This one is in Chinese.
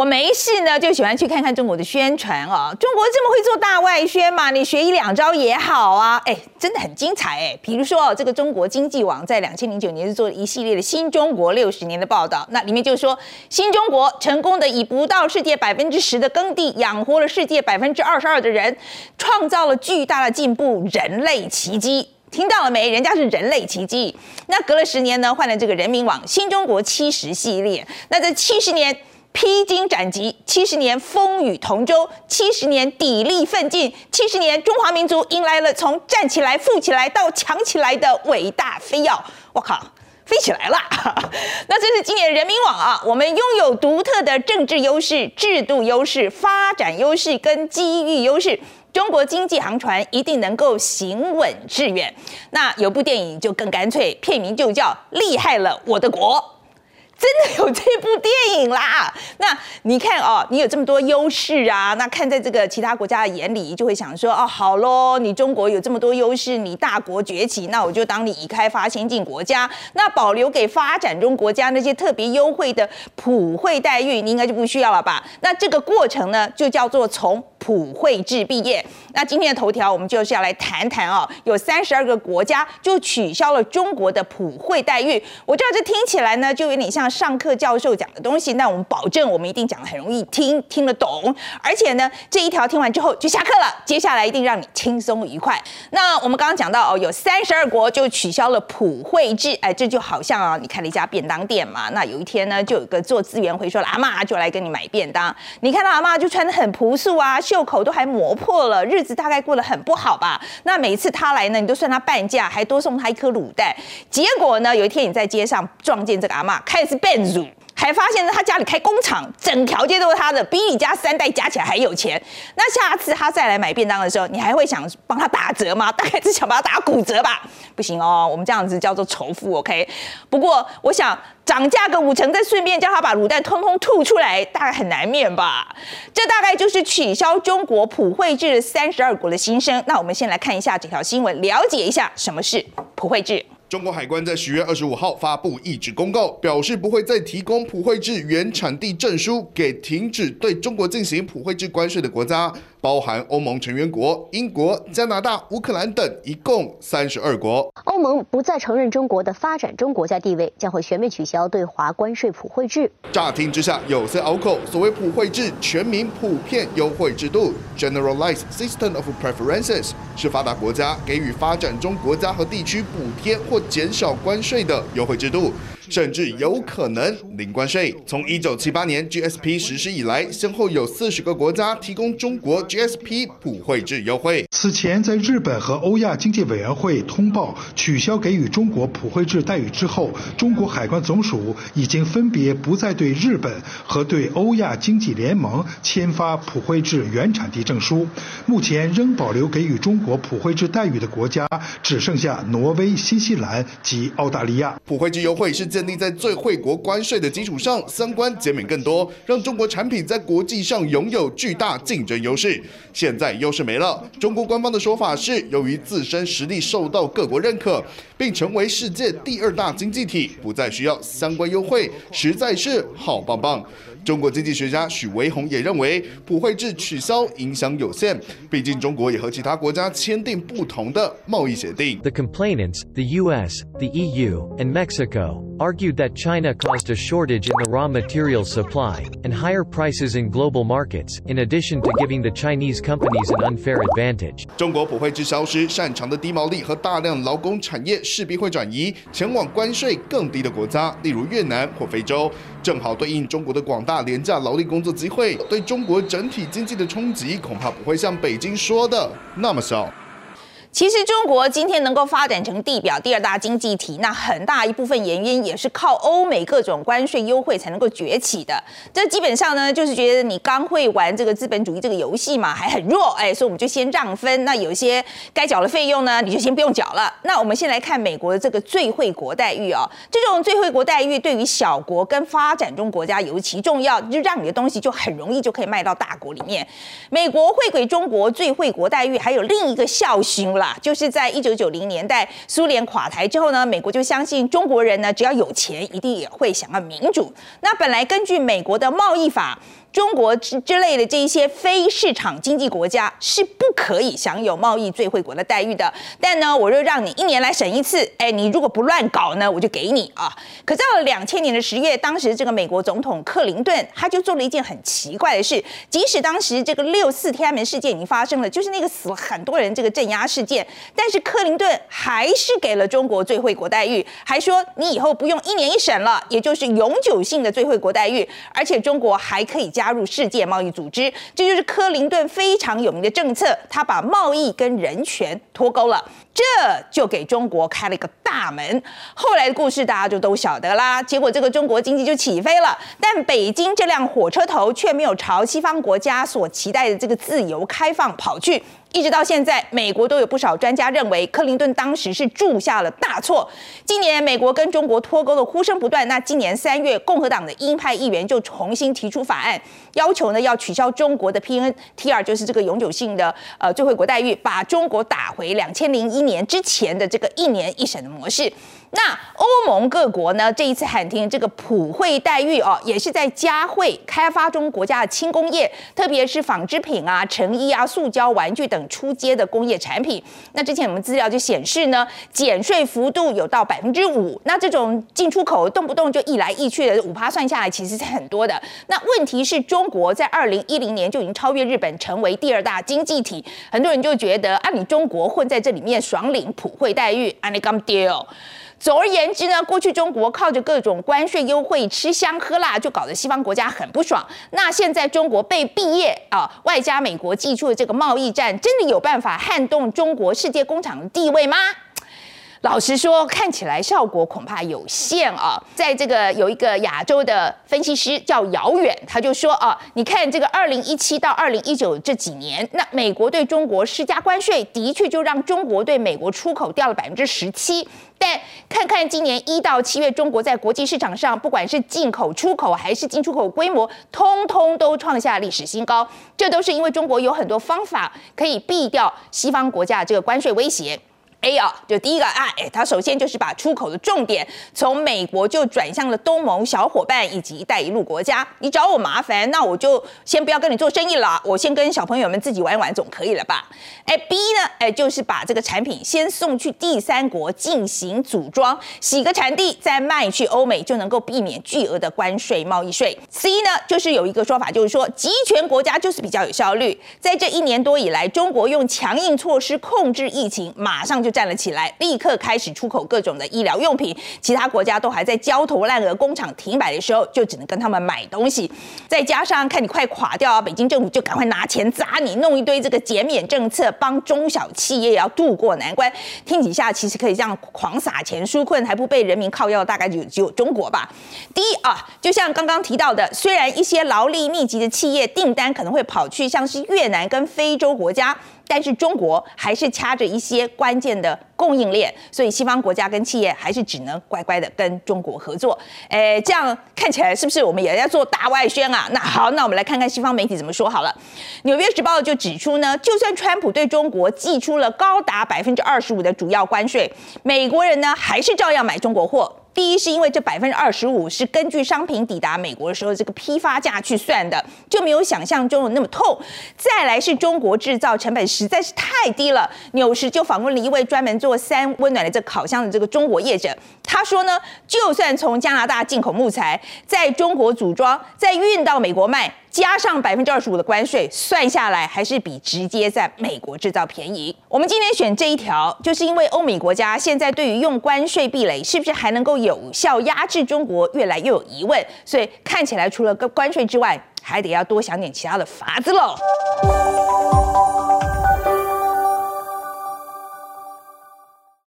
我没事呢，就喜欢去看看中国的宣传哦。中国这么会做大外宣嘛？你学一两招也好啊。哎，真的很精彩哎。比如说，这个中国经济网在两千零九年是做了一系列的新中国六十年的报道，那里面就说，新中国成功的以不到世界百分之十的耕地养活了世界百分之二十二的人，创造了巨大的进步，人类奇迹。听到了没？人家是人类奇迹。那隔了十年呢，换了这个人民网新中国七十系列。那这七十年披荆斩棘，七十年风雨同舟，七十年砥砺奋进，七十年中华民族迎来了从站起来、富起来到强起来的伟大飞跃。我靠，飞起来了！那这是今年人民网啊，我们拥有独特的政治优势、制度优势、发展优势跟机遇优势。中国经济航船一定能够行稳致远。那有部电影就更干脆，片名就叫《厉害了我的国》。真的有这部电影啦！那你看哦，你有这么多优势啊，那看在这个其他国家的眼里，就会想说哦，好喽，你中国有这么多优势，你大国崛起，那我就当你已开发先进国家，那保留给发展中国家那些特别优惠的普惠待遇，你应该就不需要了吧？那这个过程呢，就叫做从普惠制毕业。那今天的头条，我们就是要来谈谈哦，有三十二个国家就取消了中国的普惠待遇。我知道这听起来呢，就有点像。上课教授讲的东西，那我们保证我们一定讲的很容易听，听得懂。而且呢，这一条听完之后就下课了，接下来一定让你轻松愉快。那我们刚刚讲到哦，有三十二国就取消了普惠制，哎，这就好像啊，你开了一家便当店嘛。那有一天呢，就有个做资源回收的阿妈就来跟你买便当。你看到阿妈就穿的很朴素啊，袖口都还磨破了，日日子大概过得很不好吧？那每次他来呢，你都算他半价，还多送他一颗卤蛋。结果呢，有一天你在街上撞见这个阿妈，开始。变乳，还发现，他家里开工厂，整条街都是他的，比你家三代加起来还有钱。那下次他再来买便当的时候，你还会想帮他打折吗？大概是想帮他打骨折吧？不行哦，我们这样子叫做仇富，OK？不过我想涨价个五成，再顺便叫他把卤蛋通通吐出来，大概很难免吧？这大概就是取消中国普惠制三十二国的心声。那我们先来看一下这条新闻，了解一下什么是普惠制。中国海关在十月二十五号发布一纸公告，表示不会再提供普惠制原产地证书给停止对中国进行普惠制关税的国家。包含欧盟成员国英国、加拿大、乌克兰等，一共三十二国。欧盟不再承认中国的发展中国家地位，将会全面取消对华关税普惠制。乍听之下有些拗口，所谓普惠制，全民普遍优惠制度 （Generalized System of Preferences） 是发达国家给予发展中国家和地区补贴或减少关税的优惠制度。甚至有可能零关税。从一九七八年 GSP 实施以来，先后有四十个国家提供中国 GSP 普惠制优惠。此前，在日本和欧亚经济委员会通报取消给予中国普惠制待遇之后，中国海关总署已经分别不再对日本和对欧亚经济联盟签发普惠制原产地证书。目前仍保留给予中国普惠制待遇的国家只剩下挪威、新西兰及澳大利亚。普惠制优惠是建立在最惠国关税的基础上，相关减免更多，让中国产品在国际上拥有巨大竞争优势。现在优势没了，中国官方的说法是，由于自身实力受到各国认可，并成为世界第二大经济体，不再需要相关优惠，实在是好棒棒。中国经济学家许维宏也认为，普惠制取消影响有限，毕竟中国也和其他国家签订不同的贸易协定。The complainants, the U.S., the EU, and Mexico, argued that China caused a shortage in the raw material supply and higher prices in global markets, in addition to giving the Chinese companies an unfair advantage. 中国普惠制消失，擅长的低毛利和大量劳工产业势必会转移前往关税更低的国家，例如越南或非洲，正好对应中国的广大廉价劳力工作机会，对中国整体经济的冲击恐怕不会像北京说的那么小。其实中国今天能够发展成地表第二大经济体，那很大一部分原因也是靠欧美各种关税优惠才能够崛起的。这基本上呢，就是觉得你刚会玩这个资本主义这个游戏嘛，还很弱，哎，所以我们就先让分。那有些该缴的费用呢，你就先不用缴了。那我们先来看美国的这个最惠国待遇哦，这种最惠国待遇对于小国跟发展中国家尤其重要，就让你的东西就很容易就可以卖到大国里面。美国会给中国最惠国待遇，还有另一个校训。啦，就是在一九九零年代苏联垮台之后呢，美国就相信中国人呢，只要有钱，一定也会想要民主。那本来根据美国的贸易法。中国之之类的这一些非市场经济国家是不可以享有贸易最惠国的待遇的。但呢，我就让你一年来审一次，哎，你如果不乱搞呢，我就给你啊。可到了两千年的十月，当时这个美国总统克林顿他就做了一件很奇怪的事，即使当时这个六四天安门事件已经发生了，就是那个死了很多人这个镇压事件，但是克林顿还是给了中国最惠国待遇，还说你以后不用一年一审了，也就是永久性的最惠国待遇，而且中国还可以加入世界贸易组织，这就是克林顿非常有名的政策。他把贸易跟人权脱钩了，这就给中国开了一个大门。后来的故事大家就都晓得啦。结果这个中国经济就起飞了，但北京这辆火车头却没有朝西方国家所期待的这个自由开放跑去。一直到现在，美国都有不少专家认为，克林顿当时是铸下了大错。今年美国跟中国脱钩的呼声不断，那今年三月，共和党的鹰派议员就重新提出法案，要求呢要取消中国的 PNTR，就是这个永久性的呃最惠国待遇，把中国打回两千零一年年之前的这个一年一审的模式。那欧盟各国呢？这一次喊停这个普惠待遇哦，也是在加惠开发中国家的轻工业，特别是纺织品啊、成衣啊、塑胶、玩具等出街的工业产品。那之前我们资料就显示呢，减税幅度有到百分之五。那这种进出口动不动就一来一去的五趴算下来，其实是很多的。那问题是中国在二零一零年就已经超越日本，成为第二大经济体。很多人就觉得啊，你中国混在这里面爽领普惠待遇，啊你 come deal。总而言之呢，过去中国靠着各种关税优惠吃香喝辣，就搞得西方国家很不爽。那现在中国被毕业啊，外加美国寄出的这个贸易战，真的有办法撼动中国世界工厂的地位吗？老实说，看起来效果恐怕有限啊。在这个有一个亚洲的分析师叫姚远，他就说啊，你看这个二零一七到二零一九这几年，那美国对中国施加关税，的确就让中国对美国出口掉了百分之十七。但看看今年一到七月，中国在国际市场上，不管是进口、出口还是进出口规模，通通都创下历史新高。这都是因为中国有很多方法可以避掉西方国家这个关税威胁。A 啊，就第一个啊，哎，它首先就是把出口的重点从美国就转向了东盟小伙伴以及“一带一路”国家。你找我麻烦，那我就先不要跟你做生意了，我先跟小朋友们自己玩一玩总可以了吧？哎，B 呢，哎，就是把这个产品先送去第三国进行组装，洗个产地再卖去欧美，就能够避免巨额的关税贸易税。C 呢，就是有一个说法，就是说集权国家就是比较有效率。在这一年多以来，中国用强硬措施控制疫情，马上就。站了起来，立刻开始出口各种的医疗用品，其他国家都还在焦头烂额、工厂停摆的时候，就只能跟他们买东西。再加上看你快垮掉啊，北京政府就赶快拿钱砸你，弄一堆这个减免政策，帮中小企业也要渡过难关。听几下，其实可以这样狂撒钱纾困，还不被人民靠药，大概就只有中国吧。第一啊，就像刚刚提到的，虽然一些劳力密集的企业订单可能会跑去像是越南跟非洲国家。但是中国还是掐着一些关键的供应链，所以西方国家跟企业还是只能乖乖的跟中国合作。诶，这样看起来是不是我们也要做大外宣啊？那好，那我们来看看西方媒体怎么说好了。纽约时报就指出呢，就算川普对中国寄出了高达百分之二十五的主要关税，美国人呢还是照样买中国货。第一是因为这百分之二十五是根据商品抵达美国的时候这个批发价去算的，就没有想象中的那么痛。再来是中国制造成本实在是太低了。纽时就访问了一位专门做三温暖的这烤箱的这个中国业者，他说呢，就算从加拿大进口木材，在中国组装，再运到美国卖。加上百分之二十五的关税，算下来还是比直接在美国制造便宜。我们今天选这一条，就是因为欧美国家现在对于用关税壁垒是不是还能够有效压制中国，越来越有疑问，所以看起来除了个关税之外，还得要多想点其他的法子喽。